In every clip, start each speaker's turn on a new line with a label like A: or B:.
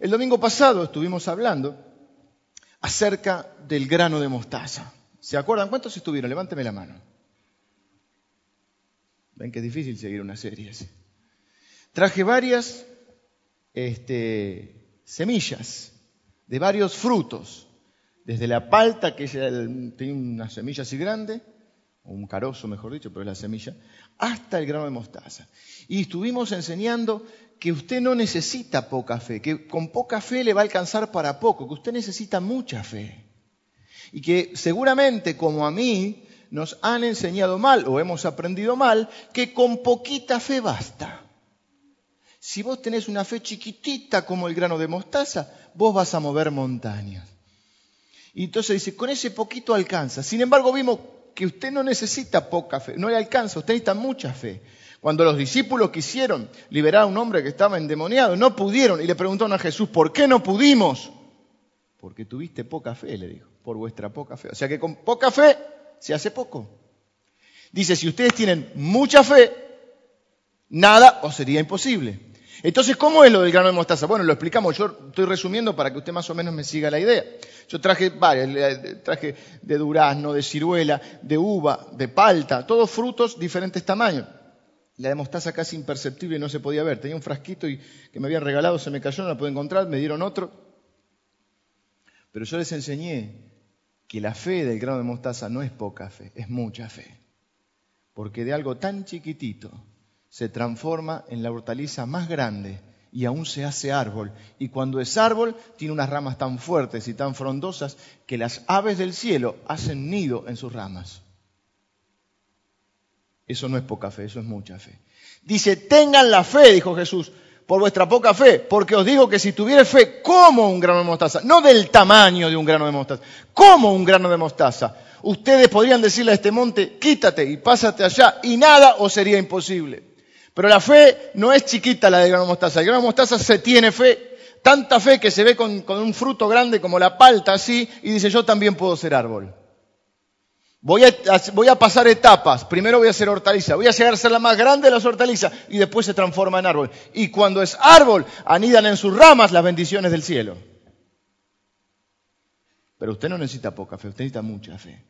A: El domingo pasado estuvimos hablando acerca del grano de mostaza. ¿Se acuerdan? ¿Cuántos estuvieron? Levánteme la mano. Ven que es difícil seguir una serie así. Traje varias este, semillas de varios frutos, desde la palta, que tiene una semilla así grande, o un carozo mejor dicho, pero es la semilla, hasta el grano de mostaza. Y estuvimos enseñando que usted no necesita poca fe, que con poca fe le va a alcanzar para poco, que usted necesita mucha fe. Y que seguramente, como a mí, nos han enseñado mal o hemos aprendido mal, que con poquita fe basta. Si vos tenés una fe chiquitita como el grano de mostaza, vos vas a mover montañas. Y entonces dice, con ese poquito alcanza. Sin embargo, vimos que usted no necesita poca fe, no le alcanza, usted necesita mucha fe. Cuando los discípulos quisieron liberar a un hombre que estaba endemoniado, no pudieron y le preguntaron a Jesús, ¿por qué no pudimos? Porque tuviste poca fe, le dijo, por vuestra poca fe. O sea que con poca fe se hace poco. Dice, si ustedes tienen mucha fe, nada os sería imposible. Entonces, ¿cómo es lo del grano de mostaza? Bueno, lo explicamos, yo estoy resumiendo para que usted más o menos me siga la idea. Yo traje varias, traje de durazno, de ciruela, de uva, de palta, todos frutos diferentes tamaños. La de mostaza casi imperceptible no se podía ver. Tenía un frasquito y, que me habían regalado, se me cayó, no la pude encontrar, me dieron otro. Pero yo les enseñé que la fe del grano de mostaza no es poca fe, es mucha fe. Porque de algo tan chiquitito se transforma en la hortaliza más grande y aún se hace árbol. Y cuando es árbol, tiene unas ramas tan fuertes y tan frondosas que las aves del cielo hacen nido en sus ramas. Eso no es poca fe, eso es mucha fe. Dice, tengan la fe, dijo Jesús, por vuestra poca fe, porque os digo que si tuviera fe como un grano de mostaza, no del tamaño de un grano de mostaza, como un grano de mostaza, ustedes podrían decirle a este monte, quítate y pásate allá, y nada os sería imposible. Pero la fe no es chiquita la de grano de mostaza, el grano de mostaza se tiene fe, tanta fe que se ve con, con un fruto grande como la palta así, y dice, yo también puedo ser árbol. Voy a, pasar etapas. Primero voy a ser hortaliza. Voy a llegar a ser la más grande de las hortalizas y después se transforma en árbol. Y cuando es árbol, anidan en sus ramas las bendiciones del cielo. Pero usted no necesita poca fe, usted necesita mucha fe.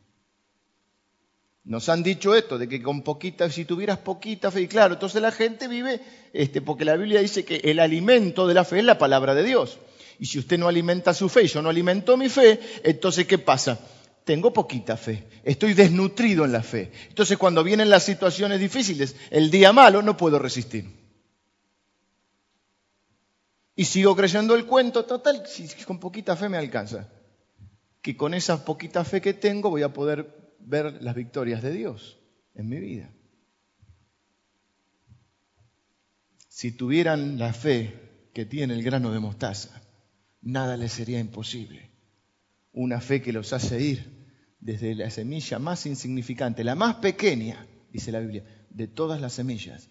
A: Nos han dicho esto, de que con poquita, si tuvieras poquita fe, y claro, entonces la gente vive, este, porque la Biblia dice que el alimento de la fe es la palabra de Dios. Y si usted no alimenta su fe y yo no alimento mi fe, entonces ¿qué pasa? Tengo poquita fe, estoy desnutrido en la fe. Entonces cuando vienen las situaciones difíciles, el día malo, no puedo resistir. Y sigo creyendo el cuento, total, si con poquita fe me alcanza. Que con esa poquita fe que tengo voy a poder ver las victorias de Dios en mi vida. Si tuvieran la fe que tiene el grano de mostaza, nada les sería imposible. Una fe que los hace ir desde la semilla más insignificante, la más pequeña, dice la Biblia, de todas las semillas,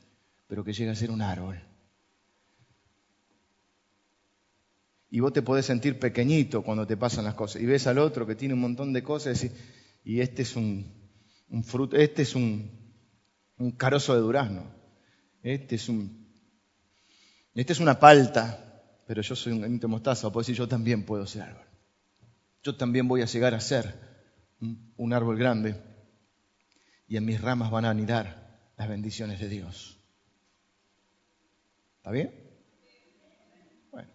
A: pero que llega a ser un árbol. Y vos te podés sentir pequeñito cuando te pasan las cosas. Y ves al otro que tiene un montón de cosas y, y este es un, fruto, este es un, un, carozo de durazno. Este es un, este es una palta, pero yo soy un granito mostaza. O puedo decir, yo también puedo ser árbol. Yo también voy a llegar a ser un árbol grande y en mis ramas van a anidar las bendiciones de Dios. ¿Está bien? Bueno,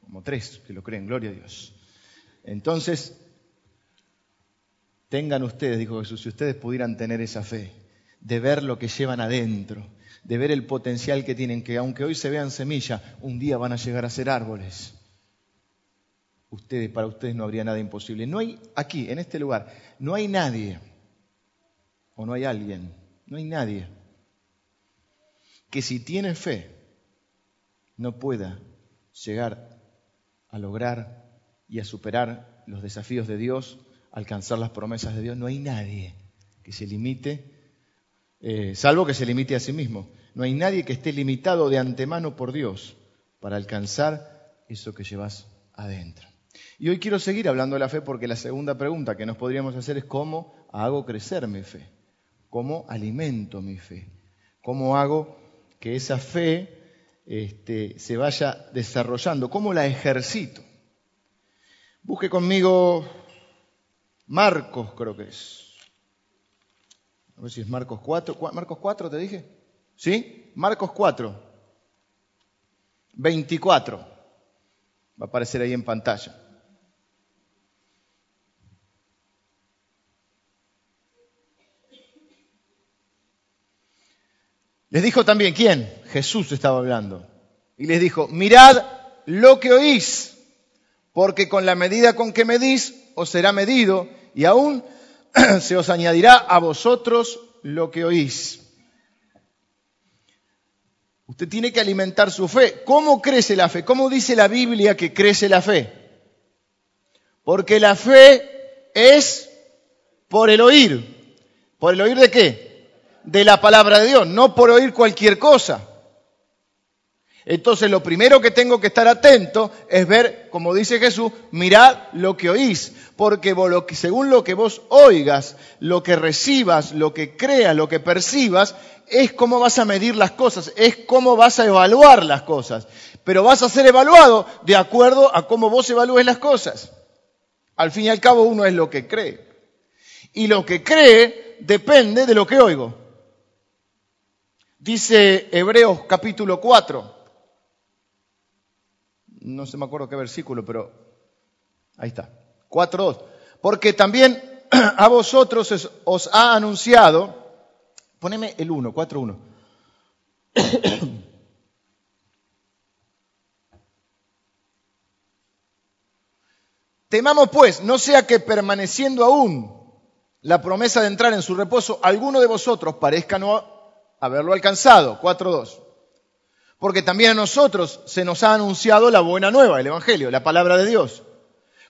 A: como tres que lo creen, gloria a Dios. Entonces, tengan ustedes, dijo Jesús, si ustedes pudieran tener esa fe, de ver lo que llevan adentro, de ver el potencial que tienen, que aunque hoy se vean semillas, un día van a llegar a ser árboles ustedes, para ustedes no habría nada imposible. No hay aquí, en este lugar, no hay nadie, o no hay alguien, no hay nadie que si tiene fe no pueda llegar a lograr y a superar los desafíos de Dios, alcanzar las promesas de Dios. No hay nadie que se limite, eh, salvo que se limite a sí mismo. No hay nadie que esté limitado de antemano por Dios para alcanzar eso que llevas adentro. Y hoy quiero seguir hablando de la fe porque la segunda pregunta que nos podríamos hacer es cómo hago crecer mi fe, cómo alimento mi fe, cómo hago que esa fe este, se vaya desarrollando, cómo la ejercito. Busque conmigo Marcos, creo que es. A ver si es Marcos 4. ¿Marcos 4 te dije? ¿Sí? Marcos 4. 24. Va a aparecer ahí en pantalla. Les dijo también, ¿quién? Jesús estaba hablando. Y les dijo, mirad lo que oís, porque con la medida con que medís os será medido y aún se os añadirá a vosotros lo que oís. Usted tiene que alimentar su fe. ¿Cómo crece la fe? ¿Cómo dice la Biblia que crece la fe? Porque la fe es por el oír. ¿Por el oír de qué? De la palabra de Dios, no por oír cualquier cosa. Entonces lo primero que tengo que estar atento es ver, como dice Jesús, mirad lo que oís, porque según lo que vos oigas, lo que recibas, lo que creas, lo que percibas, es cómo vas a medir las cosas, es cómo vas a evaluar las cosas. Pero vas a ser evaluado de acuerdo a cómo vos evalúes las cosas. Al fin y al cabo uno es lo que cree. Y lo que cree depende de lo que oigo. Dice Hebreos capítulo 4. No se me acuerdo qué versículo, pero ahí está. 4.2. Porque también a vosotros os ha anunciado, poneme el 1, 4.1. Temamos pues, no sea que permaneciendo aún la promesa de entrar en su reposo, alguno de vosotros parezca no haberlo alcanzado. 4.2. Porque también a nosotros se nos ha anunciado la buena nueva, el Evangelio, la palabra de Dios.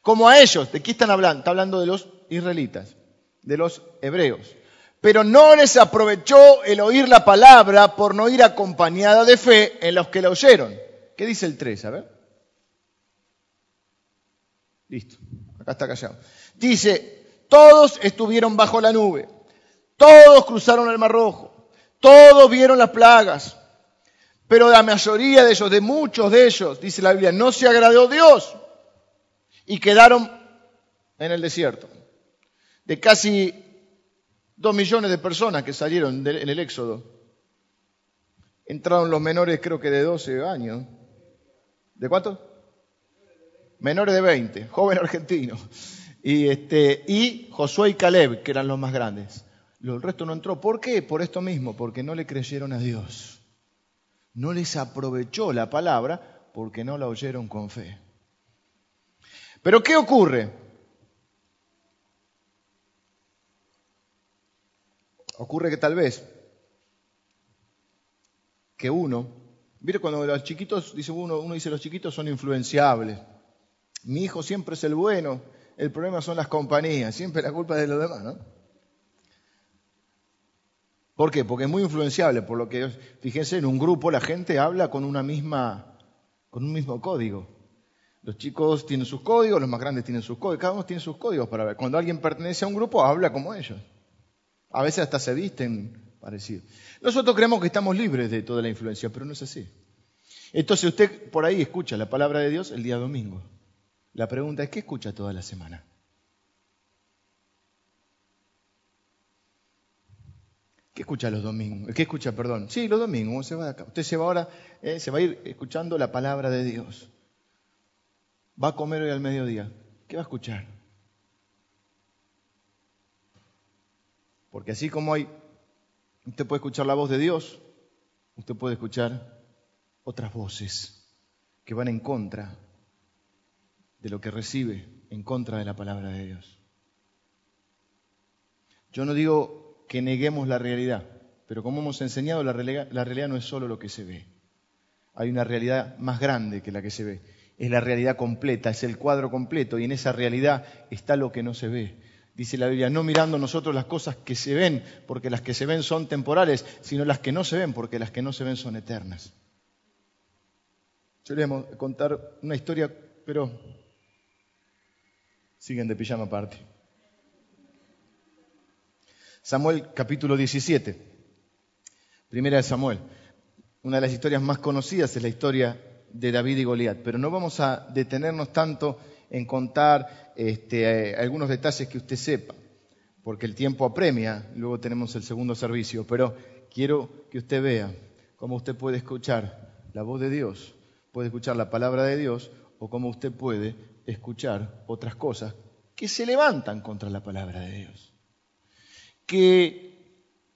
A: Como a ellos, ¿de qué están hablando? Está hablando de los israelitas, de los hebreos. Pero no les aprovechó el oír la palabra por no ir acompañada de fe en los que la oyeron. ¿Qué dice el 3? A ver. Listo, acá está callado. Dice, todos estuvieron bajo la nube, todos cruzaron el mar rojo, todos vieron las plagas, pero la mayoría de ellos, de muchos de ellos, dice la Biblia, no se agradó Dios y quedaron en el desierto. De casi dos millones de personas que salieron en el Éxodo, entraron los menores creo que de 12 años. ¿De cuánto? Menores de 20, joven argentino. Y, este, y Josué y Caleb, que eran los más grandes. El resto no entró. ¿Por qué? Por esto mismo, porque no le creyeron a Dios. No les aprovechó la palabra porque no la oyeron con fe. Pero ¿qué ocurre? Ocurre que tal vez que uno, mire cuando los chiquitos, dice uno, uno dice los chiquitos son influenciables. Mi hijo siempre es el bueno, el problema son las compañías, siempre la culpa es de los demás, ¿no? ¿Por qué? Porque es muy influenciable, por lo que, fíjense, en un grupo la gente habla con una misma, con un mismo código. Los chicos tienen sus códigos, los más grandes tienen sus códigos, cada uno tiene sus códigos para ver. Cuando alguien pertenece a un grupo, habla como ellos. A veces hasta se visten parecidos. Nosotros creemos que estamos libres de toda la influencia, pero no es así. Entonces usted por ahí escucha la palabra de Dios el día domingo. La pregunta es, ¿qué escucha toda la semana? ¿Qué escucha los domingos? ¿Qué escucha, perdón? Sí, los domingos. Se va acá. Usted se va ahora, eh, se va a ir escuchando la palabra de Dios. Va a comer hoy al mediodía. ¿Qué va a escuchar? Porque así como hay, usted puede escuchar la voz de Dios, usted puede escuchar otras voces que van en contra de lo que recibe, en contra de la palabra de Dios. Yo no digo que neguemos la realidad. Pero como hemos enseñado, la realidad, no es solo lo que se ve. Hay una realidad más grande que la que se ve. Es la realidad completa, es el cuadro completo y en esa realidad está lo que no se ve. Dice la Biblia, no mirando nosotros las cosas que se ven, porque las que se ven son temporales, sino las que no se ven, porque las que no se ven son eternas. Yo voy a contar una historia, pero siguen de pijama aparte. Samuel capítulo 17. Primera de Samuel. una de las historias más conocidas es la historia de David y Goliat, pero no vamos a detenernos tanto en contar este, eh, algunos detalles que usted sepa, porque el tiempo apremia, luego tenemos el segundo servicio, pero quiero que usted vea cómo usted puede escuchar la voz de Dios, puede escuchar la palabra de Dios, o cómo usted puede escuchar otras cosas que se levantan contra la palabra de Dios, que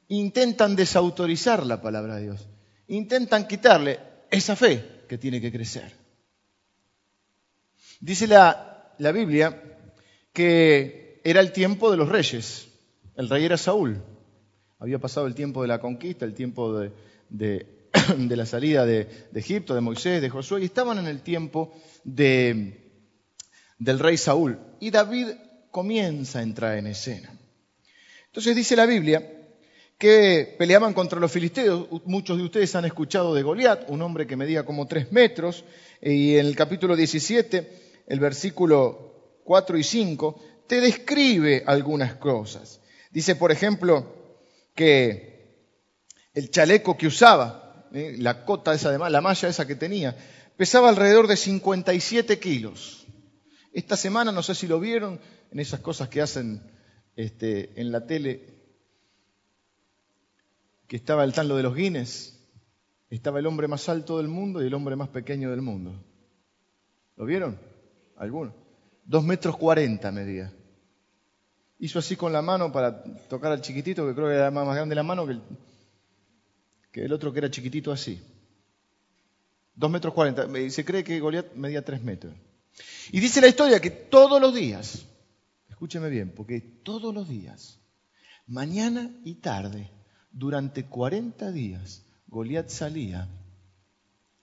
A: intentan desautorizar la palabra de Dios, intentan quitarle esa fe que tiene que crecer. Dice la, la Biblia que era el tiempo de los reyes, el rey era Saúl, había pasado el tiempo de la conquista, el tiempo de, de, la salida de, de, Egipto, de Moisés, de Josué, y estaban en el tiempo de, del rey Saúl. Y David comienza a entrar en escena. Entonces dice la Biblia que peleaban contra los filisteos. Muchos de ustedes han escuchado de Goliat, un hombre que medía como tres metros, y en el capítulo 17, el versículo 4 y 5, te describe algunas cosas. Dice, por ejemplo, que el chaleco que usaba, ¿eh? la cota esa, la malla esa que tenía, pesaba alrededor de 57 kilos. Esta semana, no sé si lo vieron, en esas cosas que hacen este, en la tele, que estaba el tan de los Guinness, estaba el hombre más alto del mundo y el hombre más pequeño del mundo. ¿Lo vieron? ¿Alguno? Dos metros cuarenta medía. Hizo así con la mano para tocar al chiquitito, que creo que era más grande la mano que el, que el otro que era chiquitito así. Dos metros cuarenta. Se cree que Goliat medía tres metros. Y dice la historia que todos los días, escúcheme bien, porque todos los días, mañana y tarde, durante 40 días, Goliat salía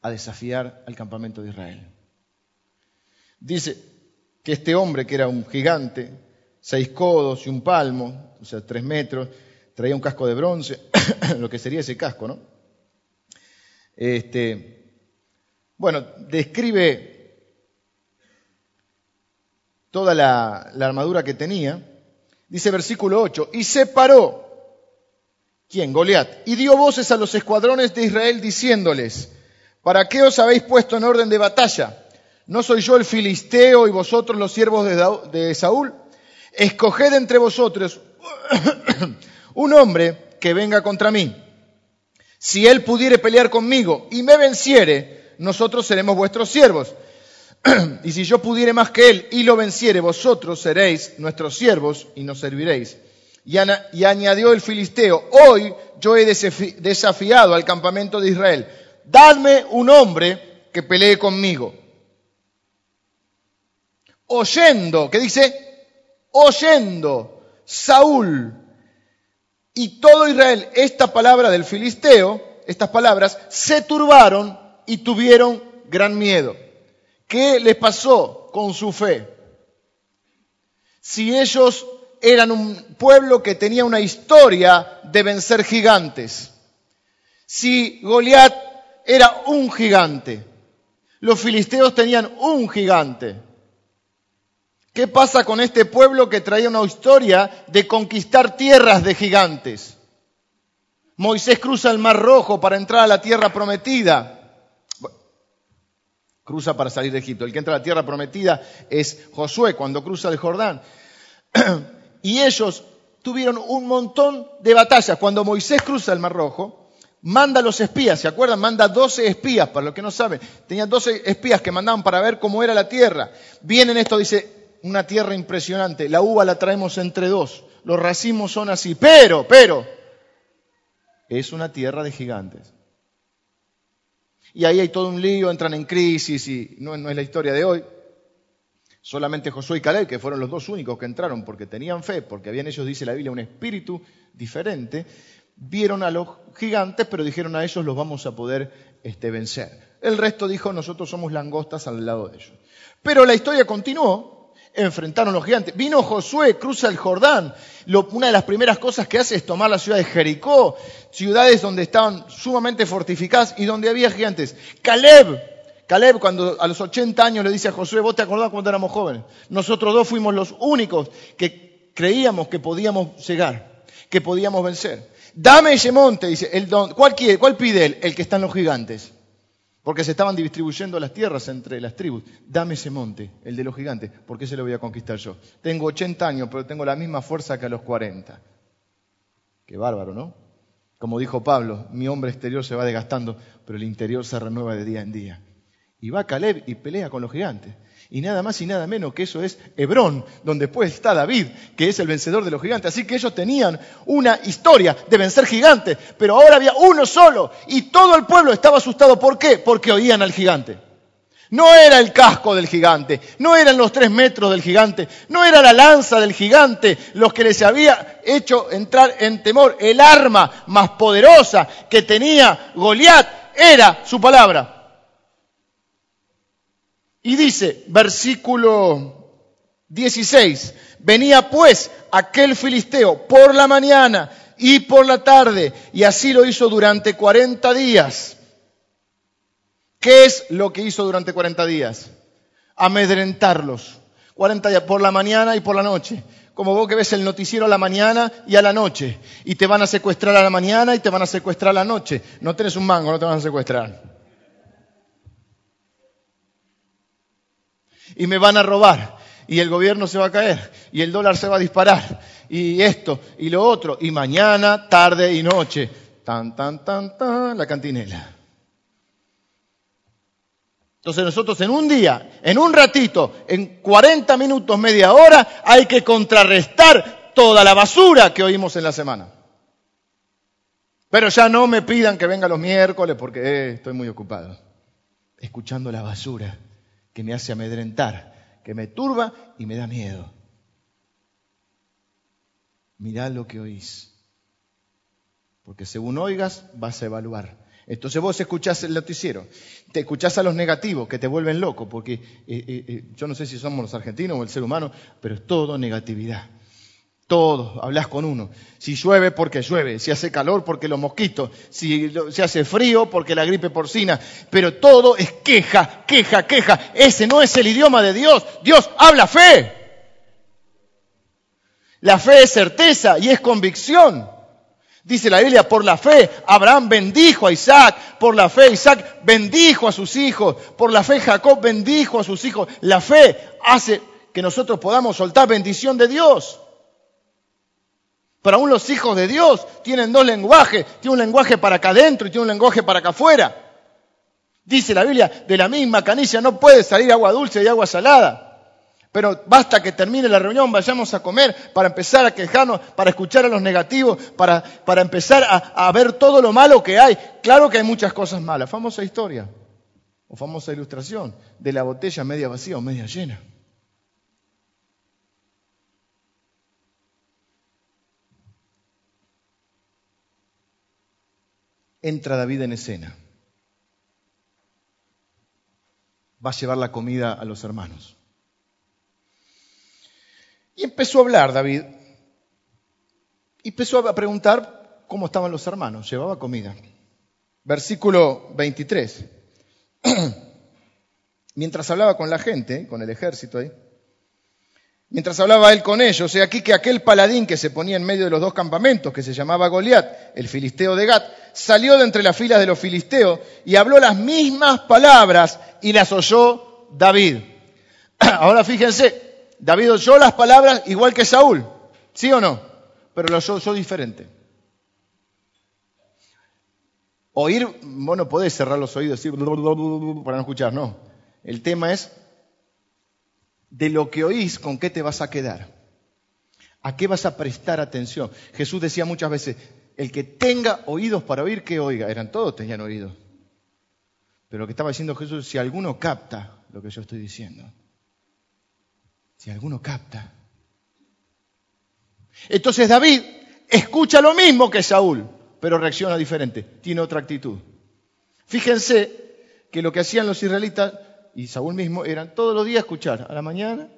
A: a desafiar al campamento de Israel. Dice que este hombre, que era un gigante, seis codos y un palmo, o sea, tres metros, traía un casco de bronce, lo que sería ese casco, ¿no? Este, bueno, describe toda la, armadura que tenía. Dice versículo 8, y se paró ¿Quién? Goliat. Y dio voces a los escuadrones de Israel diciéndoles, ¿para qué os habéis puesto en orden de batalla? ¿No soy yo el filisteo y vosotros los siervos de Saúl? Escoged entre vosotros un hombre que venga contra mí. Si él pudiere pelear conmigo y me venciere, nosotros seremos vuestros siervos. Y si yo pudiere más que él y lo venciere, vosotros seréis nuestros siervos y nos serviréis. Y, añadió el filisteo, hoy yo he desafiado al campamento de Israel, dadme un hombre que pelee conmigo. Oyendo, ¿qué dice? Oyendo Saúl y todo Israel esta palabra del filisteo, estas palabras, se turbaron y tuvieron gran miedo. ¿Qué les pasó con su fe? Si ellos eran un pueblo que tenía una historia de vencer gigantes. Si Goliat era un gigante, los filisteos tenían un gigante. ¿Qué pasa con este pueblo que traía una historia de conquistar tierras de gigantes? Moisés cruza el Mar Rojo para entrar a la tierra prometida. Cruza para salir de Egipto. El que entra a la tierra prometida es Josué cuando cruza el Jordán. Y ellos tuvieron un montón de batallas. Cuando Moisés cruza el Mar Rojo, manda a los espías, ¿se acuerdan? Manda 12 espías, para los que no saben. Tenían 12 espías que mandaban para ver cómo era la tierra. Vienen esto, dice, una tierra impresionante. La uva la traemos entre dos. Los racimos son así. Pero, pero, es una tierra de gigantes. Y ahí hay todo un lío, entran en crisis y no, es la historia de hoy. Solamente Josué y Caleb, que fueron los dos únicos que entraron porque tenían fe, porque habían ellos, dice la Biblia, un espíritu diferente, vieron a los gigantes, pero dijeron a ellos los vamos a poder este, vencer. El resto dijo, nosotros somos langostas al lado de ellos. Pero la historia continuó, enfrentaron los gigantes. Vino Josué, cruza el Jordán. una de las primeras cosas que hace es tomar la ciudad de Jericó, ciudades donde estaban sumamente fortificadas y donde había gigantes. Caleb Caleb cuando a los 80 años le dice a Josué, vos te acordás cuando éramos jóvenes. Nosotros dos fuimos los únicos que creíamos que podíamos llegar, que podíamos vencer. Dame ese monte, dice, el don, ¿cuál, ¿cuál pide él? El que están los gigantes. Porque se estaban distribuyendo las tierras entre las tribus. Dame ese monte, el de los gigantes, porque se lo voy a conquistar yo. Tengo 80 años, pero tengo la misma fuerza que a los 40. Qué bárbaro, ¿no? Como dijo Pablo, mi hombre exterior se va desgastando, pero el interior se renueva de día en día. Y va Caleb y pelea con los gigantes. Y nada más y nada menos que eso es Hebrón, donde después está David, que es el vencedor de los gigantes. Así que ellos tenían una historia de vencer gigantes, pero ahora había uno solo y todo el pueblo estaba asustado. ¿Por qué? Porque oían al gigante. No era el casco del gigante, no eran los tres metros del gigante, no era la lanza del gigante los que les había hecho entrar en temor. El arma más poderosa que tenía Goliat era su palabra. Y dice, versículo 16, venía pues aquel filisteo por la mañana y por la tarde, y así lo hizo durante 40 días. ¿Qué es lo que hizo durante 40 días? Amedrentarlos. 40 días por la mañana y por la noche. Como vos que ves el noticiero a la mañana y a la noche. Y te van a secuestrar a la mañana y te van a secuestrar a la noche. No tenés un mango, no te van a secuestrar. Y me van a robar y el gobierno se va a caer y el dólar se va a disparar y esto y lo otro y mañana, tarde y noche. Tan, tan, tan, tan, la cantinela. Entonces nosotros en un día, en un ratito, en 40 minutos, media hora, hay que contrarrestar toda la basura que oímos en la semana. Pero ya no me pidan que venga los miércoles porque eh, estoy muy ocupado. Escuchando la basura que me hace amedrentar, que me turba y me da miedo. Mirad lo que oís. Porque según oigas, vas a evaluar. Entonces vos escuchás el noticiero, te escuchás a los negativos que te vuelven loco, porque eh, eh, eh, yo no sé si somos los argentinos o el ser humano, pero es todo negatividad. Todo, hablas con uno. Si llueve, porque llueve. Si hace calor, porque los mosquitos. Si se hace frío, porque la gripe porcina. Pero todo es queja, queja, queja. Ese no es el idioma de Dios. Dios habla fe. La fe es certeza y es convicción. Dice la Biblia, por la fe Abraham bendijo a Isaac, por la fe Isaac bendijo a sus hijos, por la fe Jacob bendijo a sus hijos. La fe hace que nosotros podamos soltar bendición de Dios. Pero aún los hijos de Dios tienen dos lenguajes. Tiene un lenguaje para acá adentro y tiene un lenguaje para acá afuera. Dice la Biblia, de la misma canicia no puede salir agua dulce y agua salada. Pero basta que termine la reunión, vayamos a comer para empezar a quejarnos, para escuchar a los negativos, para, para empezar a, a ver todo lo malo que hay. Claro que hay muchas cosas malas. Famosa historia o famosa ilustración de la botella media vacía o media llena. Entra David en escena. Va a llevar la comida a los hermanos. Y empezó a hablar David. Y empezó a preguntar cómo estaban los hermanos. Llevaba comida. Versículo 23. Mientras hablaba con la gente, con el ejército ahí, Mientras hablaba él con ellos, he aquí que aquel paladín que se ponía en medio de los dos campamentos, que se llamaba Goliat, el filisteo de Gat, salió de entre las filas de los filisteos y habló las mismas palabras y las oyó David. Ahora fíjense, David oyó las palabras igual que Saúl, ¿sí o no? Pero las oyó diferente. Oír, bueno, podés cerrar los oídos para no escuchar, no. El tema es de lo que oís, ¿con qué te vas a quedar? ¿A qué vas a prestar atención? Jesús decía muchas veces, el que tenga oídos para oír, que oiga. Eran todos tenían oídos. Pero lo que estaba diciendo Jesús, si alguno capta lo que yo estoy diciendo, si alguno capta. Entonces David escucha lo mismo que Saúl, pero reacciona diferente, tiene otra actitud. Fíjense que lo que hacían los israelitas y Saúl mismo eran todos los días escuchar, a la mañana,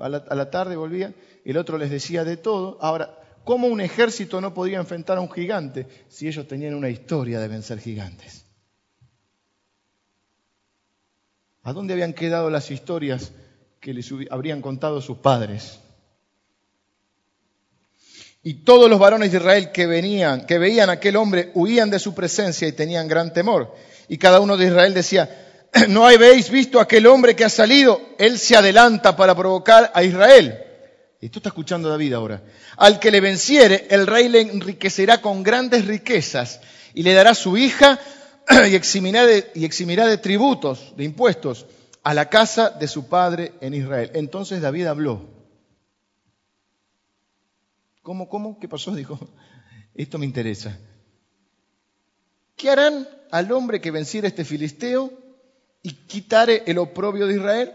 A: a la, tarde volvían, el otro les decía de todo. Ahora, ¿cómo un ejército no podía enfrentar a un gigante si ellos tenían una historia de vencer gigantes? ¿A dónde habían quedado las historias que les habrían contado sus padres? Y todos los varones de Israel que venían, que veían a aquel hombre, huían de su presencia y tenían gran temor. Y cada uno de Israel decía, ¿no habéis visto a aquel hombre que ha salido? Él se adelanta para provocar a Israel. Esto está escuchando David ahora. Al que le venciere, el rey le enriquecerá con grandes riquezas y le dará su hija y eximirá de, y eximirá de tributos, de impuestos, a la casa de su padre en Israel. Entonces David habló. ¿Cómo, cómo? ¿Qué pasó? Dijo, esto me interesa. ¿Qué harán al hombre que venciera este filisteo y quitare el oprobio de Israel?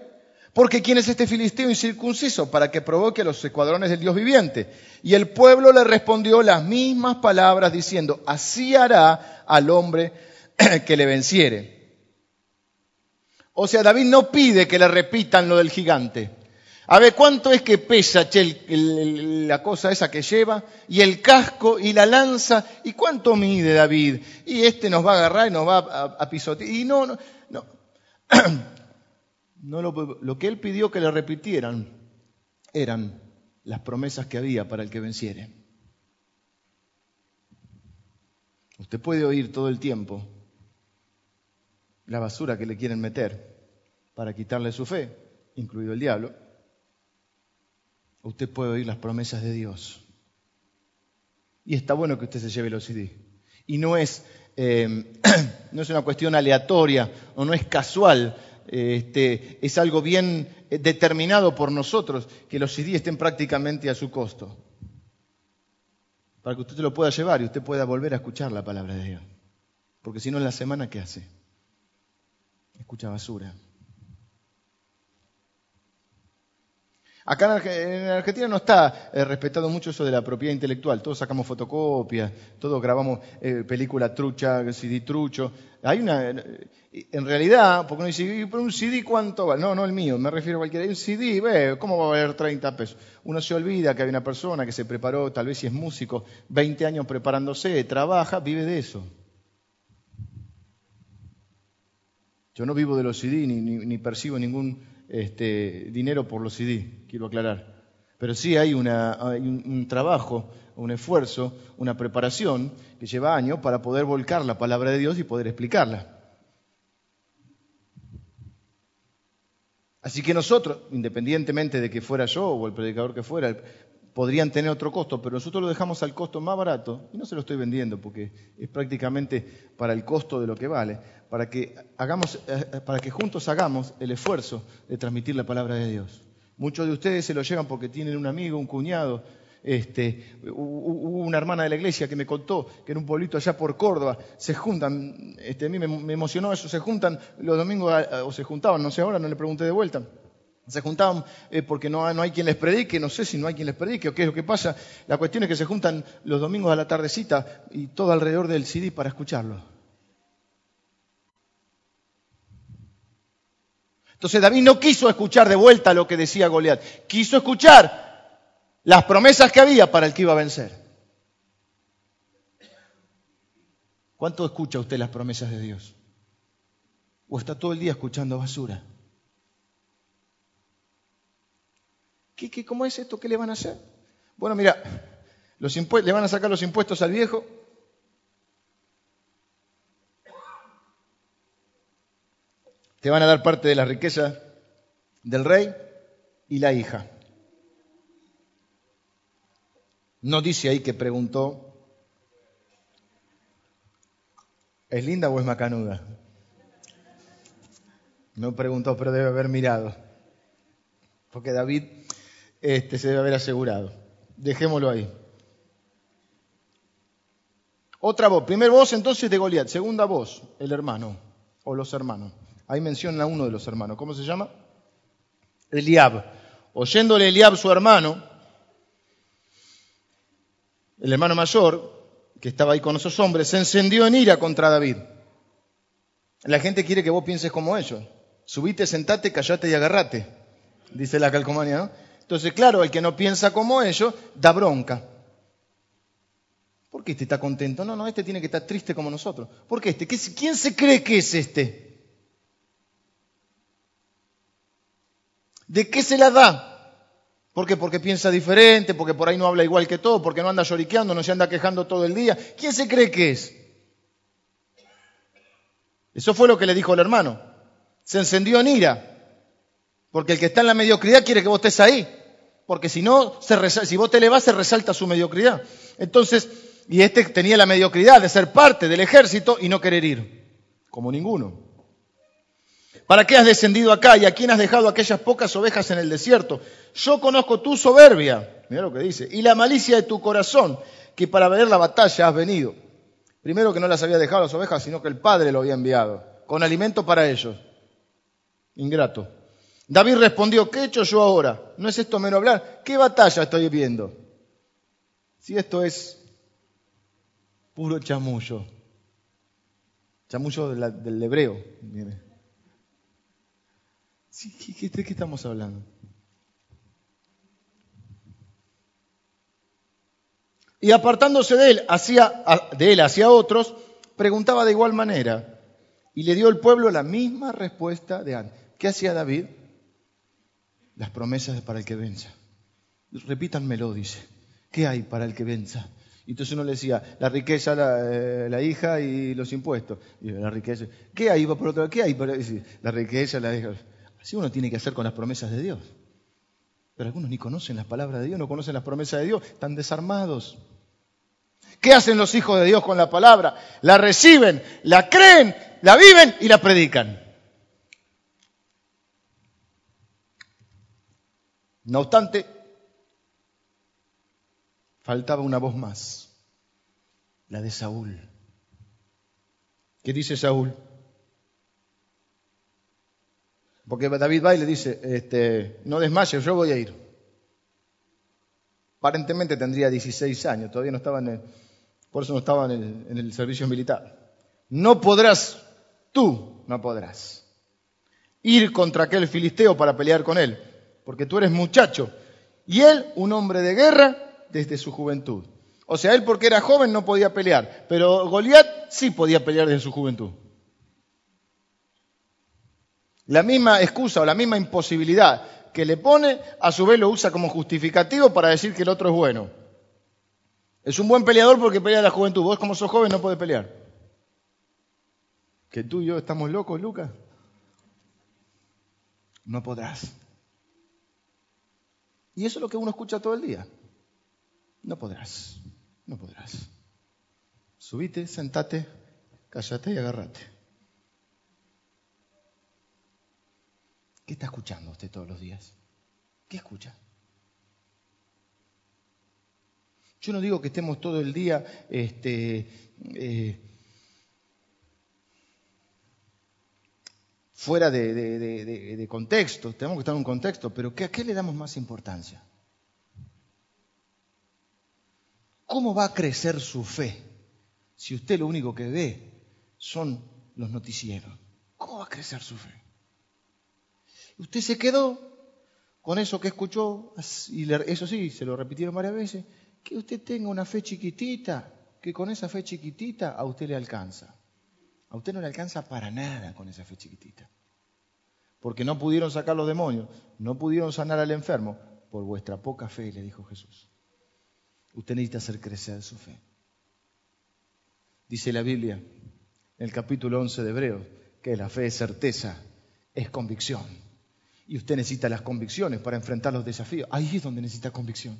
A: Porque ¿quién es este filisteo incircunciso para que provoque a los escuadrones del Dios viviente? Y el pueblo le respondió las mismas palabras diciendo, así hará al hombre que le venciere. O sea, David no pide que le repitan lo del gigante. A ver, ¿cuánto es que pesa che, la cosa esa que lleva? Y el casco y la lanza. ¿Y cuánto mide David? Y este nos va a agarrar y nos va a, pisotear. Y no, no. no lo, lo que él pidió que le repitieran eran las promesas que había para el que venciere. Usted puede oír todo el tiempo la basura que le quieren meter para quitarle su fe, incluido el diablo. Usted puede oír las promesas de Dios. Y está bueno que usted se lleve los CD. Y no es, eh, no es una cuestión aleatoria o no es casual. Este, es algo bien determinado por nosotros que los CD estén prácticamente a su costo. Para que usted lo pueda llevar y usted pueda volver a escuchar la palabra de Dios. Porque si no, en la semana, ¿qué hace? Escucha basura. Acá en Argentina no está eh, respetado mucho eso de la propiedad intelectual. Todos sacamos fotocopias, todos grabamos eh, película trucha, CD trucho. Hay una, en realidad, porque uno dice, un CD cuánto vale? No, no el mío, me refiero a cualquiera. Un CD, ve, ¿cómo va a valer 30 pesos? Uno se olvida que hay una persona que se preparó, tal vez si es músico, 20 años preparándose, trabaja, vive de eso. Yo no vivo de los CD ni percibo ningún este, dinero por los CD, quiero aclarar. Pero sí hay, un, trabajo, un esfuerzo, una preparación que lleva años para poder volcar la palabra de Dios y poder explicarla. Así que nosotros, independientemente de que fuera yo o el predicador que fuera, podrían tener otro costo, pero nosotros lo dejamos al costo más barato y no se lo estoy vendiendo porque es prácticamente para el costo de lo que vale, para que hagamos, eh, para que juntos hagamos el esfuerzo de transmitir la palabra de Dios. Muchos de ustedes se lo llevan porque tienen un amigo, un cuñado, este, hubo una hermana de la iglesia que me contó que en un pueblito allá por Córdoba se juntan, este, a mí me, emocionó eso, se juntan los domingos, o se juntaban, no sé ahora, no le pregunté de vuelta, se juntaban eh, porque no, hay quien les predique, no sé si no hay quien les predique o qué es lo que pasa. La cuestión es que se juntan los domingos a la tardecita y todo alrededor del CD para escucharlo. Entonces David no quiso escuchar de vuelta lo que decía Goliat, quiso escuchar las promesas que había para el que iba a vencer. ¿Cuánto escucha usted las promesas de Dios? ¿O está todo el día escuchando basura? ¿Qué, cómo es esto? ¿Qué le van a hacer? Bueno, mira, los le van a sacar los impuestos al viejo. Te van a dar parte de la riqueza del rey y la hija. No dice ahí que preguntó, ¿es linda o es macanuda? No preguntó, pero debe haber mirado. Porque David este, se debe haber asegurado. Dejémoslo ahí. Otra voz. Primer voz entonces de Goliat. Segunda voz, el hermano o los hermanos. Ahí menciona a uno de los hermanos. ¿Cómo se llama? Eliab. Oyéndole Eliab su hermano, el hermano mayor, que estaba ahí con esos hombres, se encendió en ira contra David. La gente quiere que vos pienses como ellos. Subite, sentate, callate y agarrate, dice la calcomanía, ¿no? Entonces, claro, el que no piensa como ellos, da bronca. ¿Por qué este está contento? No, no, este tiene que estar triste como nosotros. ¿Por qué este? ¿Quién se cree que es este? ¿De qué se la da? ¿Por qué? Porque piensa diferente, porque por ahí no habla igual que todo, porque no anda lloriqueando, no se anda quejando todo el día. ¿Quién se cree que es? Eso fue lo que le dijo el hermano. Se encendió en ira. Porque el que está en la mediocridad quiere que vos estés ahí. Porque si no, si vos te le vas, se resalta su mediocridad. Entonces, y este tenía la mediocridad de ser parte del ejército y no querer ir. Como ninguno. ¿Para qué has descendido acá y a quién has dejado aquellas pocas ovejas en el desierto? Yo conozco tu soberbia, mira lo que dice, y la malicia de tu corazón, que para ver la batalla has venido. Primero que no las había dejado las ovejas, sino que el Padre lo había enviado, con alimento para ellos. Ingrato. David respondió, ¿qué he hecho yo ahora? ¿No es esto menos hablar? ¿Qué batalla estoy viendo? Si esto es puro chamullo. Chamullo del hebreo. ¿De qué estamos hablando? Y apartándose de él, hacia, de él otros, preguntaba de igual manera. Y le dio el pueblo la misma respuesta de antes. ¿Qué hacía David? Las promesas para el que venza. Repítanmelo, dice. ¿Qué hay para el que venza? Y entonces uno le decía, la riqueza, la, eh, hija y los impuestos. Y la riqueza. ¿Qué hay por otro ¿Qué hay para La riqueza, la hija. Así uno tiene que hacer con las promesas de Dios. Pero algunos ni conocen las palabras de Dios, no conocen las promesas de Dios, están desarmados. ¿Qué hacen los hijos de Dios con la palabra? La reciben, la creen, la viven y la predican. No obstante, faltaba una voz más, la de Saúl. ¿Qué dice Saúl? Porque David va y le dice, este, no desmayes, yo voy a ir. Aparentemente tendría 16 años, todavía no estaba en el, por eso no estaba el, en el servicio militar. No podrás, tú no podrás, ir contra aquel filisteo para pelear con él, porque tú eres muchacho y él un hombre de guerra desde su juventud. O sea, él porque era joven no podía pelear, pero Goliat sí podía pelear desde su juventud. La misma excusa o la misma imposibilidad que le pone, a su vez lo usa como justificativo para decir que el otro es bueno. Es un buen peleador porque pelea la juventud. Vos como sos joven no podés pelear. ¿Que tú y yo estamos locos, Lucas? No podrás. Y eso es lo que uno escucha todo el día. No podrás, no podrás. Subite, sentate, cállate y agárrate. ¿Qué está escuchando usted todos los días? ¿Qué escucha? Yo no digo que estemos todo el día este, eh, fuera de, contexto, tenemos que estar en un contexto, pero ¿a qué le damos más importancia? ¿Cómo va a crecer su fe si usted lo único que ve son los noticieros? ¿Cómo va a crecer su fe? Usted se quedó con eso que escuchó, y eso sí, se lo repitieron varias veces, que usted tenga una fe chiquitita, que con esa fe chiquitita a usted le alcanza. A usted no le alcanza para nada con esa fe chiquitita. Porque no pudieron sacar los demonios, no pudieron sanar al enfermo, por vuestra poca fe, le dijo Jesús. Usted necesita hacer crecer su fe. Dice la Biblia, en el capítulo 11 de Hebreos, que la fe es certeza, es convicción. Y usted necesita las convicciones para enfrentar los desafíos. Ahí es donde necesita convicción.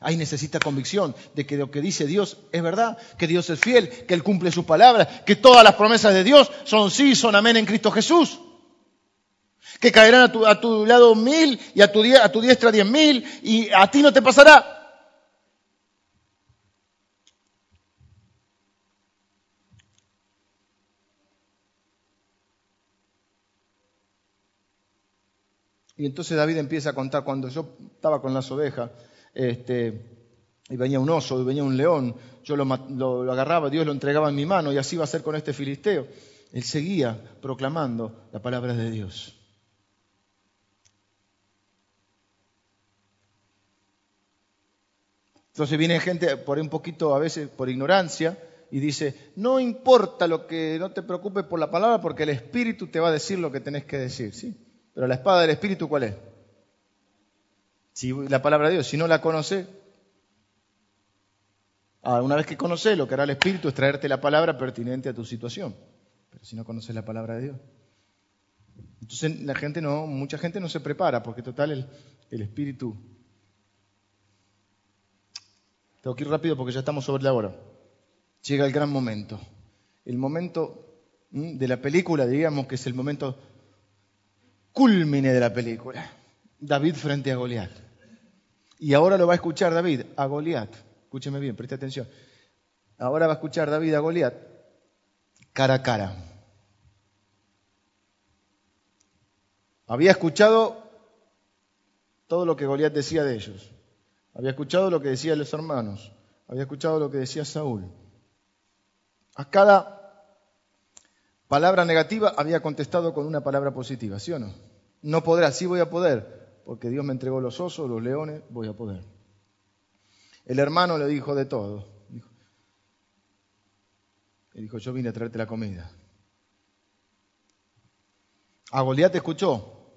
A: Ahí necesita convicción de que lo que dice Dios es verdad, que Dios es fiel, que Él cumple su palabra, que todas las promesas de Dios son sí, son amén en Cristo Jesús. Que caerán a tu, a tu lado mil y a tu, a tu diestra diez mil y a ti no te pasará. Y entonces David empieza a contar, cuando yo estaba con las ovejas, este, y venía un oso, y venía un león, yo lo, lo, agarraba, Dios lo entregaba en mi mano, y así va a ser con este filisteo. Él seguía proclamando la palabra de Dios. Entonces viene gente por un poquito, a veces por ignorancia, y dice, no importa lo que, no te preocupes por la palabra, porque el Espíritu te va a decir lo que tenés que decir, ¿sí? Pero la espada del Espíritu, ¿cuál es? Si la palabra de Dios, si no la conoce, ah, una vez que conoce, lo que hará el Espíritu es traerte la palabra pertinente a tu situación. Pero si no conoces la palabra de Dios. Entonces la gente no, mucha gente no se prepara, porque total el, el Espíritu. Tengo que ir rápido porque ya estamos sobre la hora. Llega el gran momento. El momento de la película, diríamos que es el momento culmine de la película. David frente a Goliat. Y ahora lo va a escuchar David a Goliat. Escúcheme bien, preste atención. Ahora va a escuchar David a Goliat cara a cara. Había escuchado todo lo que Goliat decía de ellos. Había escuchado lo que decían los hermanos. Había escuchado lo que decía Saúl. A cada palabra negativa había contestado con una palabra positiva, ¿sí o no? No podrá, sí voy a poder, porque Dios me entregó los osos, los leones, voy a poder. El hermano le dijo de todo. Le dijo, yo vine a traerte la comida. A Goliat escuchó.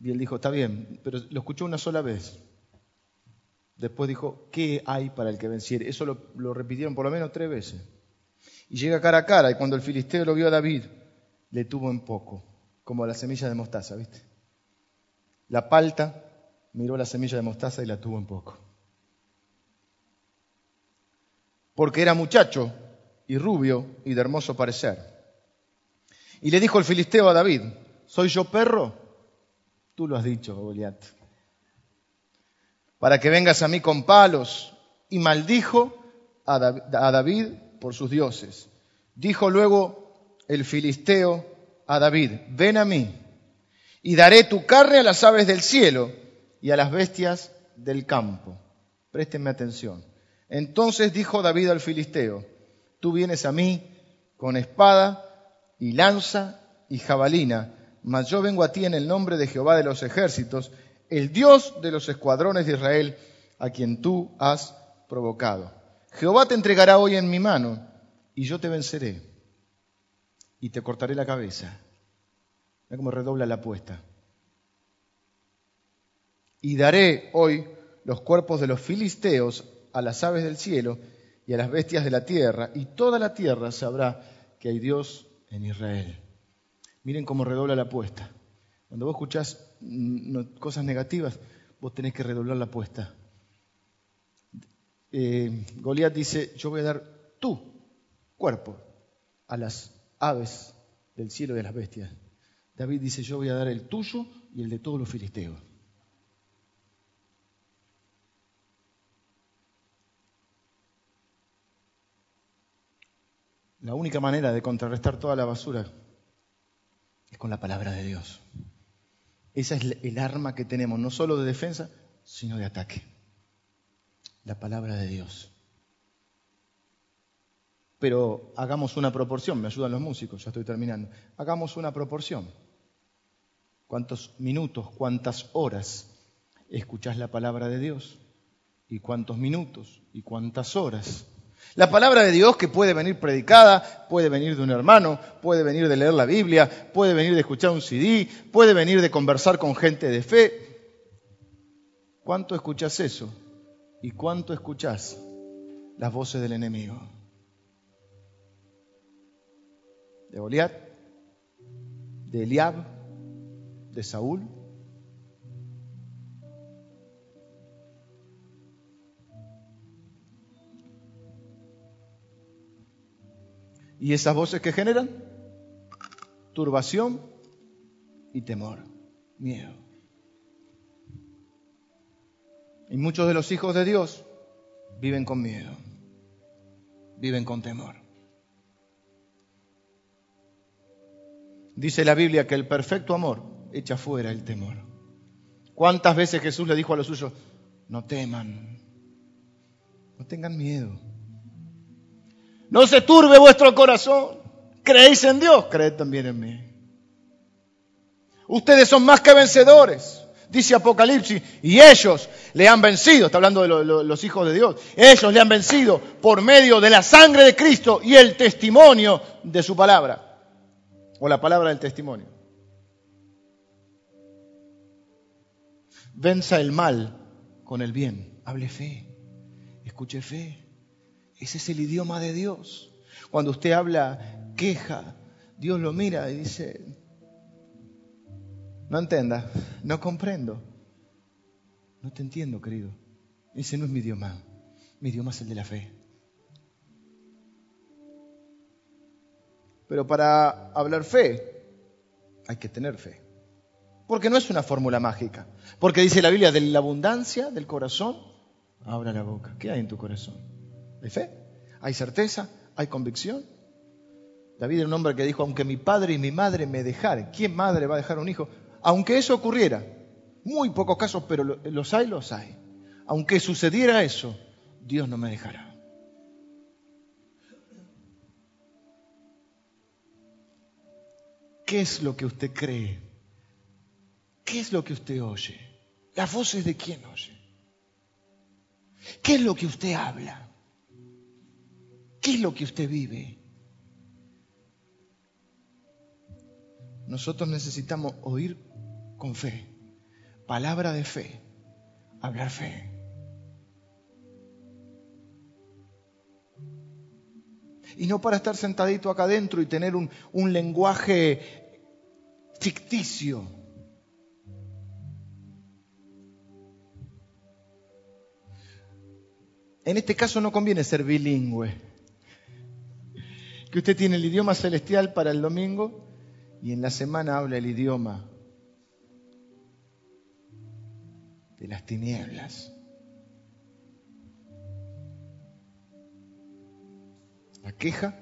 A: Y él dijo, está bien, pero lo escuchó una sola vez. Después dijo, ¿qué hay para el que venciere? Eso lo repitieron por lo menos tres veces. Y llega cara a cara, y cuando el filisteo lo vio a David, le tuvo en poco, como la semilla de mostaza, ¿viste? La palta miró la semilla de mostaza y la tuvo en poco. Porque era muchacho y rubio y de hermoso parecer. Y le dijo el filisteo a David, ¿soy yo perro? Tú lo has dicho, Goliat. Para que vengas a mí con palos. Y maldijo a David por sus dioses. Dijo luego el filisteo a David, ven a mí y daré tu carne a las aves del cielo y a las bestias del campo. Préstenme atención. Entonces dijo David al filisteo, tú vienes a mí con espada y lanza y jabalina, mas yo vengo a ti en el nombre de Jehová de los ejércitos, el Dios de los escuadrones de Israel, a quien tú has provocado. Jehová te entregará hoy en mi mano y yo te venceré y te cortaré la cabeza. Mira cómo redobla la apuesta. Y daré hoy los cuerpos de los filisteos a las aves del cielo y a las bestias de la tierra, y toda la tierra sabrá que hay Dios en Israel. Miren cómo redobla la apuesta. Cuando vos escuchás mm, cosas negativas, vos tenés que redoblar la apuesta eh, Goliat dice, yo voy a dar tu cuerpo a las aves del cielo y a las bestias. David dice, yo voy a dar el tuyo y el de todos los filisteos. La única manera de contrarrestar toda la basura es con la palabra de Dios. Esa es el arma que tenemos, no solo de defensa, sino de ataque la palabra de Dios. Pero hagamos una proporción, me ayudan los músicos, ya estoy terminando. Hagamos una proporción. ¿Cuántos minutos, cuántas horas escuchás la palabra de Dios? ¿Y cuántos minutos? ¿Y cuántas horas? La palabra de Dios que puede venir predicada, puede venir de un hermano, puede venir de leer la Biblia, puede venir de escuchar un CD, puede venir de conversar con gente de fe. ¿Cuánto escuchas eso? ¿Y cuánto escuchás las voces del enemigo? De Goliat, de Eliab, de Saúl. ¿Y esas voces que generan? Turbación y temor, miedo. Y muchos de los hijos de Dios viven con miedo, viven con temor. Dice la Biblia que el perfecto amor echa fuera el temor. ¿Cuántas veces Jesús le dijo a los suyos, no teman, no tengan miedo? No se turbe vuestro corazón. ¿Creéis en Dios? Creed también en mí. Ustedes son más que vencedores dice Apocalipsis, y ellos le han vencido, está hablando de los hijos de Dios, ellos le han vencido por medio de la sangre de Cristo y el testimonio de su palabra, o la palabra del testimonio. Venza el mal con el bien. Hable fe. Escuche fe. Ese es el idioma de Dios. Cuando usted habla queja, Dios lo mira y dice, no entienda, no comprendo. No te entiendo, querido. Ese no es mi idioma. Mi idioma es el de la fe. Pero para hablar fe, hay que tener fe. Porque no es una fórmula mágica. Porque dice la Biblia, de la abundancia del corazón, abra la boca. ¿Qué hay en tu corazón? ¿Hay fe? ¿Hay certeza? ¿Hay convicción? David era un hombre que dijo, aunque mi padre y mi madre me dejaren, ¿quién madre va a dejar un hijo? Aunque eso ocurriera, muy pocos casos, pero los hay, los hay. Aunque sucediera eso, Dios no me dejará. ¿Qué es lo que usted cree? ¿Qué es lo que usted oye? ¿Las voces de quién oye? ¿Qué es lo que usted habla? ¿Qué es lo que usted vive? Nosotros necesitamos oír con fe, palabra de fe, hablar fe. Y no para estar sentadito acá adentro y tener un, un lenguaje ficticio. En este caso no conviene ser bilingüe. Que usted tiene el idioma celestial para el domingo y en la semana habla el idioma de las tinieblas. La queja,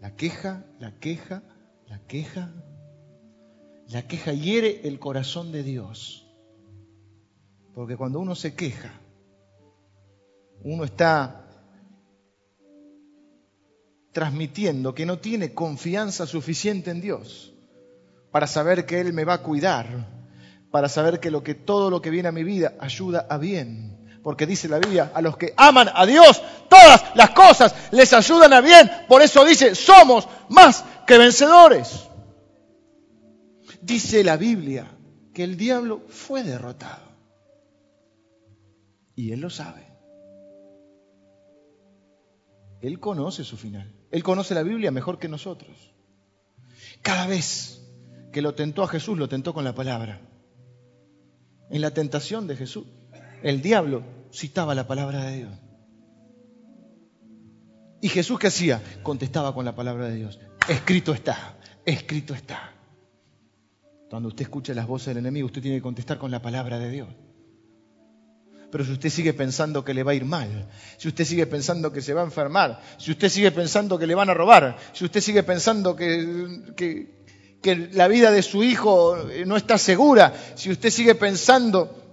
A: la queja, la queja, la queja, la queja hiere el corazón de Dios. Porque cuando uno se queja, uno está transmitiendo que no tiene confianza suficiente en Dios para saber que Él me va a cuidar, para saber que, lo que todo lo que viene a mi vida ayuda a bien. Porque dice la Biblia, a los que aman a Dios, todas las cosas les ayudan a bien. Por eso dice, somos más que vencedores. Dice la Biblia que el diablo fue derrotado. Y él lo sabe. Él conoce su final. Él conoce la Biblia mejor que nosotros. Cada vez que lo tentó a Jesús, lo tentó con la palabra. En la tentación de Jesús, el diablo citaba la palabra de Dios. ¿Y Jesús qué hacía? Contestaba con la palabra de Dios. Escrito está, escrito está. Cuando usted escucha las voces del enemigo, usted tiene que contestar con la palabra de Dios. Pero si usted sigue pensando que le va a ir mal, si usted sigue pensando que se va a enfermar, si usted sigue pensando que le van a robar, si usted sigue pensando que, que, la vida de su hijo no está segura, si usted sigue pensando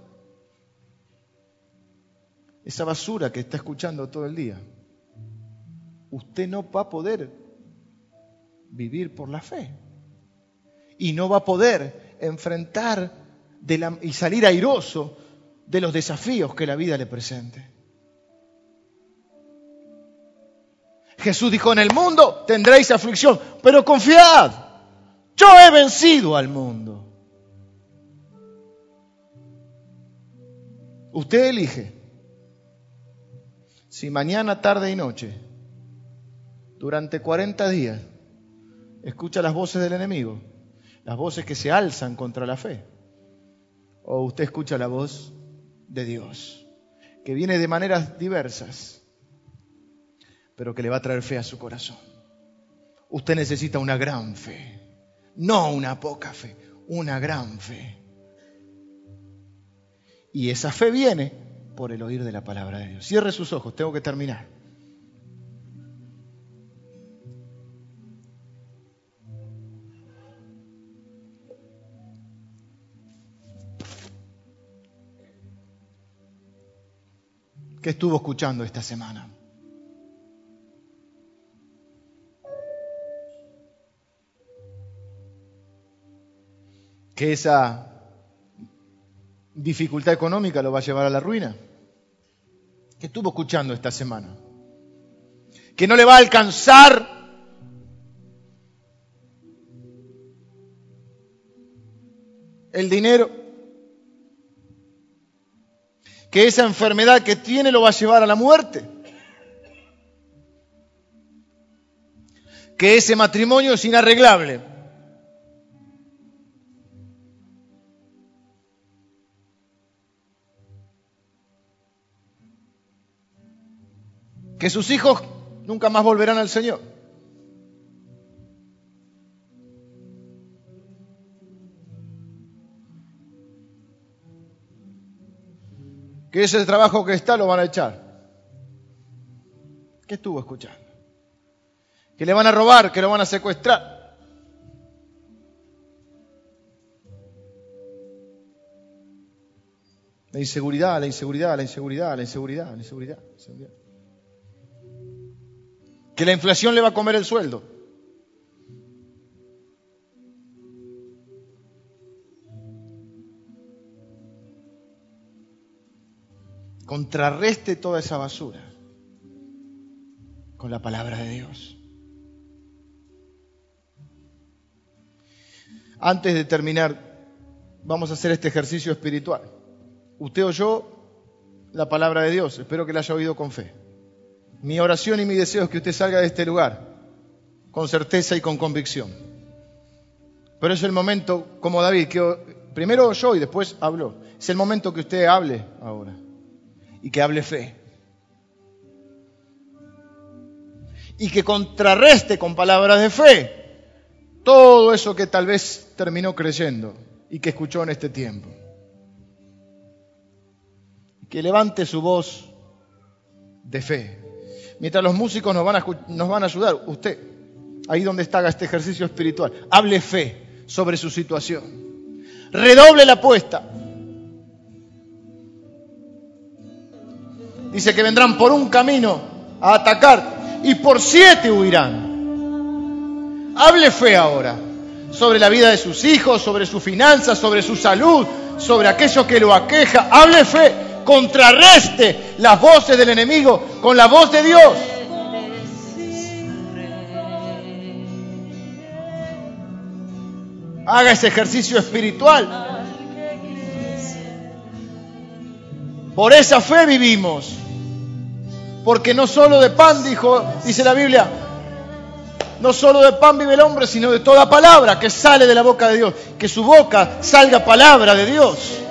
A: esa basura que está escuchando todo el día, usted no va a poder vivir por la fe. Y no va a poder enfrentar y salir airoso de los desafíos que la vida le presente. Jesús dijo, en el mundo tendréis aflicción, pero confiad, yo he vencido al mundo. Usted elige si mañana, tarde y noche, durante 40 días, escucha las voces del enemigo, las voces que se alzan contra la fe, o usted escucha la voz de Dios, que viene de maneras diversas, pero que le va a traer fe a su corazón. Usted necesita una gran fe, no una poca fe, una gran fe. Y esa fe viene por el oír de la palabra de Dios. Cierre sus ojos, tengo que terminar. ¿Qué estuvo escuchando esta semana? Que esa dificultad económica lo va a llevar a la ruina. ¿Qué estuvo escuchando esta semana? Que no le va a alcanzar el dinero que esa enfermedad que tiene lo va a llevar a la muerte. Que ese matrimonio es inarreglable. Que sus hijos nunca más volverán al Señor. que ese trabajo que está lo van a echar. ¿Qué estuvo escuchando? Que le van a robar, que lo van a secuestrar. La inseguridad, la inseguridad, la inseguridad, la inseguridad, la inseguridad, la inseguridad. Que la inflación le va a comer el sueldo. contrarreste toda esa basura con la palabra de Dios. Antes de terminar, vamos a hacer este ejercicio espiritual. Usted oyó la palabra de Dios, espero que la haya oído con fe. Mi oración y mi deseo es que usted salga de este lugar con certeza y con convicción. Pero es el momento, como David, que primero oyó y después habló. Es el momento que usted hable ahora y que hable fe. Y que contrarreste con palabras de fe todo eso que tal vez terminó creyendo y que escuchó en este tiempo. Que levante su voz de fe. Mientras los músicos nos van a, nos van a ayudar, usted, ahí donde está, este ejercicio espiritual, hable fe sobre su situación. Redoble la apuesta. Dice que vendrán por un camino a atacar y por siete huirán. Hable fe ahora sobre la vida de sus hijos, sobre sus finanzas, sobre su salud, sobre aquello que lo aqueja. Hable fe, contrarreste las voces del enemigo con la voz de Dios. Haga ese ejercicio espiritual. Por esa fe vivimos. Porque no solo de pan, dijo, dice la Biblia, no solo de pan vive el hombre, sino de toda palabra que sale de la boca de Dios. Que su boca salga palabra de Dios.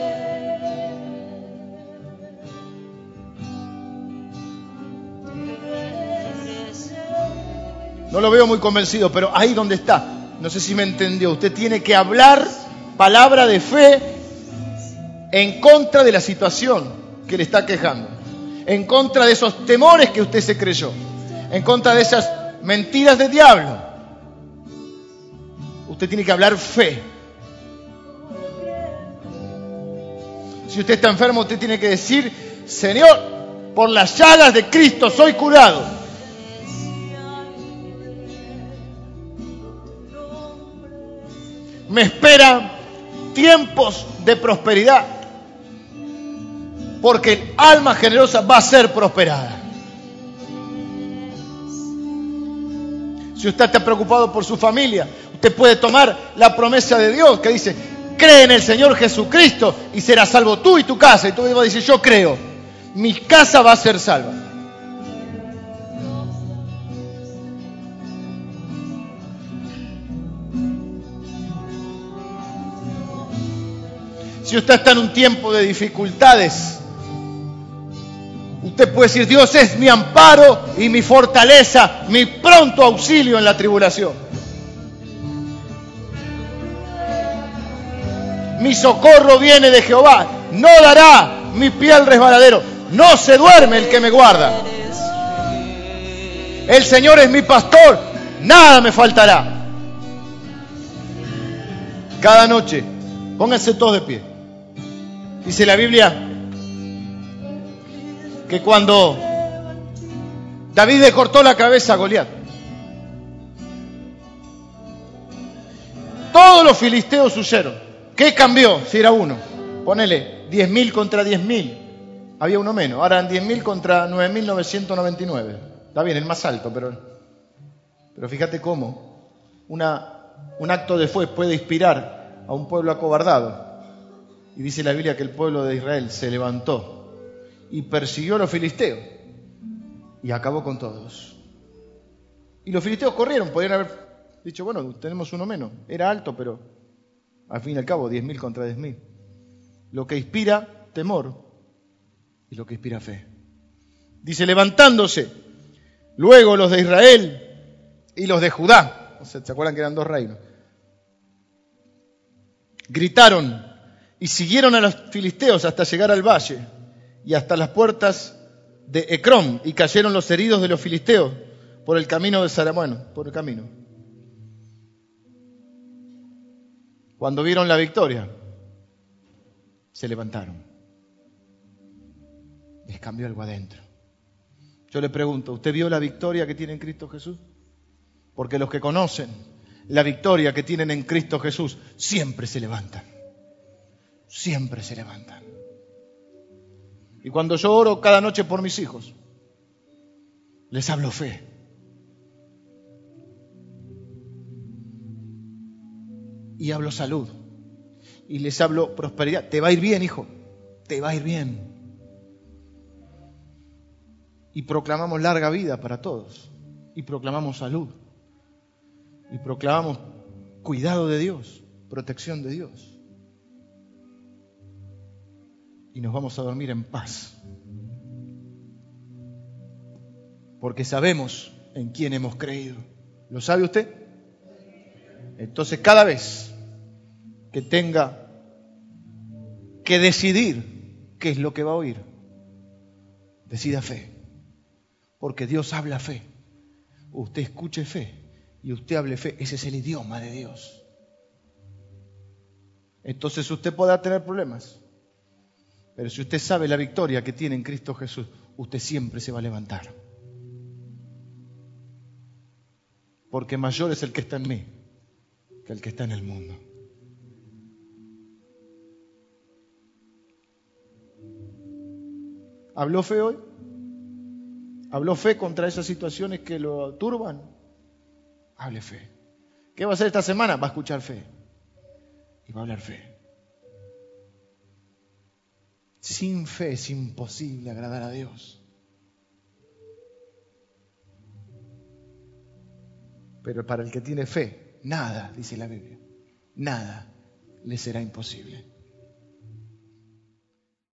A: No lo veo muy convencido, pero ahí donde está, no sé si me entendió, usted tiene que hablar palabra de fe en contra de la situación que le está quejando en contra de esos temores que usted se creyó, en contra de esas mentiras del diablo. Usted tiene que hablar fe. Si usted está enfermo, usted tiene que decir, Señor, por las llagas de Cristo soy curado. Me esperan tiempos de prosperidad porque el alma generosa va a ser prosperada. Si usted está preocupado por su familia, usted puede tomar la promesa de Dios que dice, cree en el Señor Jesucristo y será salvo tú y tu casa. Y tú vas a yo creo, mi casa va a ser salva. Si usted está en un tiempo de dificultades, Usted puede decir, Dios es mi amparo y mi fortaleza, mi pronto auxilio en la tribulación. Mi socorro viene de Jehová, no dará mi pie al resbaladero, no se duerme el que me guarda. El Señor es mi pastor, nada me faltará. Cada noche, pónganse todos de pie. Dice la Biblia, que cuando David le cortó la cabeza a Goliat, todos los filisteos huyeron. ¿Qué cambió si era uno? Ponele 10.000 contra 10.000. Había uno menos. Ahora eran 10.000 contra 9.999. Está bien, el más alto, pero, pero fíjate cómo un acto de fe puede inspirar a un pueblo acobardado. Y dice la Biblia que el pueblo de Israel se levantó y persiguió a los filisteos y acabó con todos. Y los filisteos corrieron, podrían haber dicho, bueno, tenemos uno menos. Era alto, pero al fin y al cabo, 10.000 contra 10.000. Lo que inspira temor y lo que inspira fe. Dice, levantándose luego los de Israel y los de Judá, ¿se acuerdan que eran dos reinos? Gritaron y siguieron a los filisteos hasta llegar al valle y hasta las puertas de Ecrón y cayeron los heridos de los filisteos por el camino de Saramueno, por el camino. Cuando vieron la victoria, se levantaron. Les cambió algo adentro. Yo le pregunto, ¿usted vio la victoria que tiene en Cristo Jesús? Porque los que conocen la victoria que tienen en Cristo Jesús siempre se levantan. Siempre se levantan. Y cuando yo oro cada noche por mis hijos, les hablo fe. Y hablo salud. Y les hablo prosperidad. Te va a ir bien, hijo. Te va a ir bien y proclamamos larga vida para todos, y proclamamos salud, y proclamamos cuidado de Dios, protección de Dios. Y nos vamos a dormir en paz, porque sabemos en quién hemos creído. ¿Lo sabe usted? Entonces cada vez que tenga que decidir qué es lo que va a oír, decida fe porque Dios habla fe. Usted escuche fe y usted hable fe. Ese es el idioma de Dios. Entonces usted podrá tener problemas. Pero si usted sabe la victoria que tiene en Cristo Jesús, usted siempre se va a levantar. Porque mayor es el que está en mí que el que está en el mundo. ¿Habló fe hoy? ¿Habló fe contra esas situaciones que lo turban? Hable fe. ¿Qué va a hacer esta semana? Va a escuchar fe. Y va a hablar fe. Sin fe es imposible agradar a Dios. Pero para el que tiene fe, nada, dice la Biblia, nada le será imposible.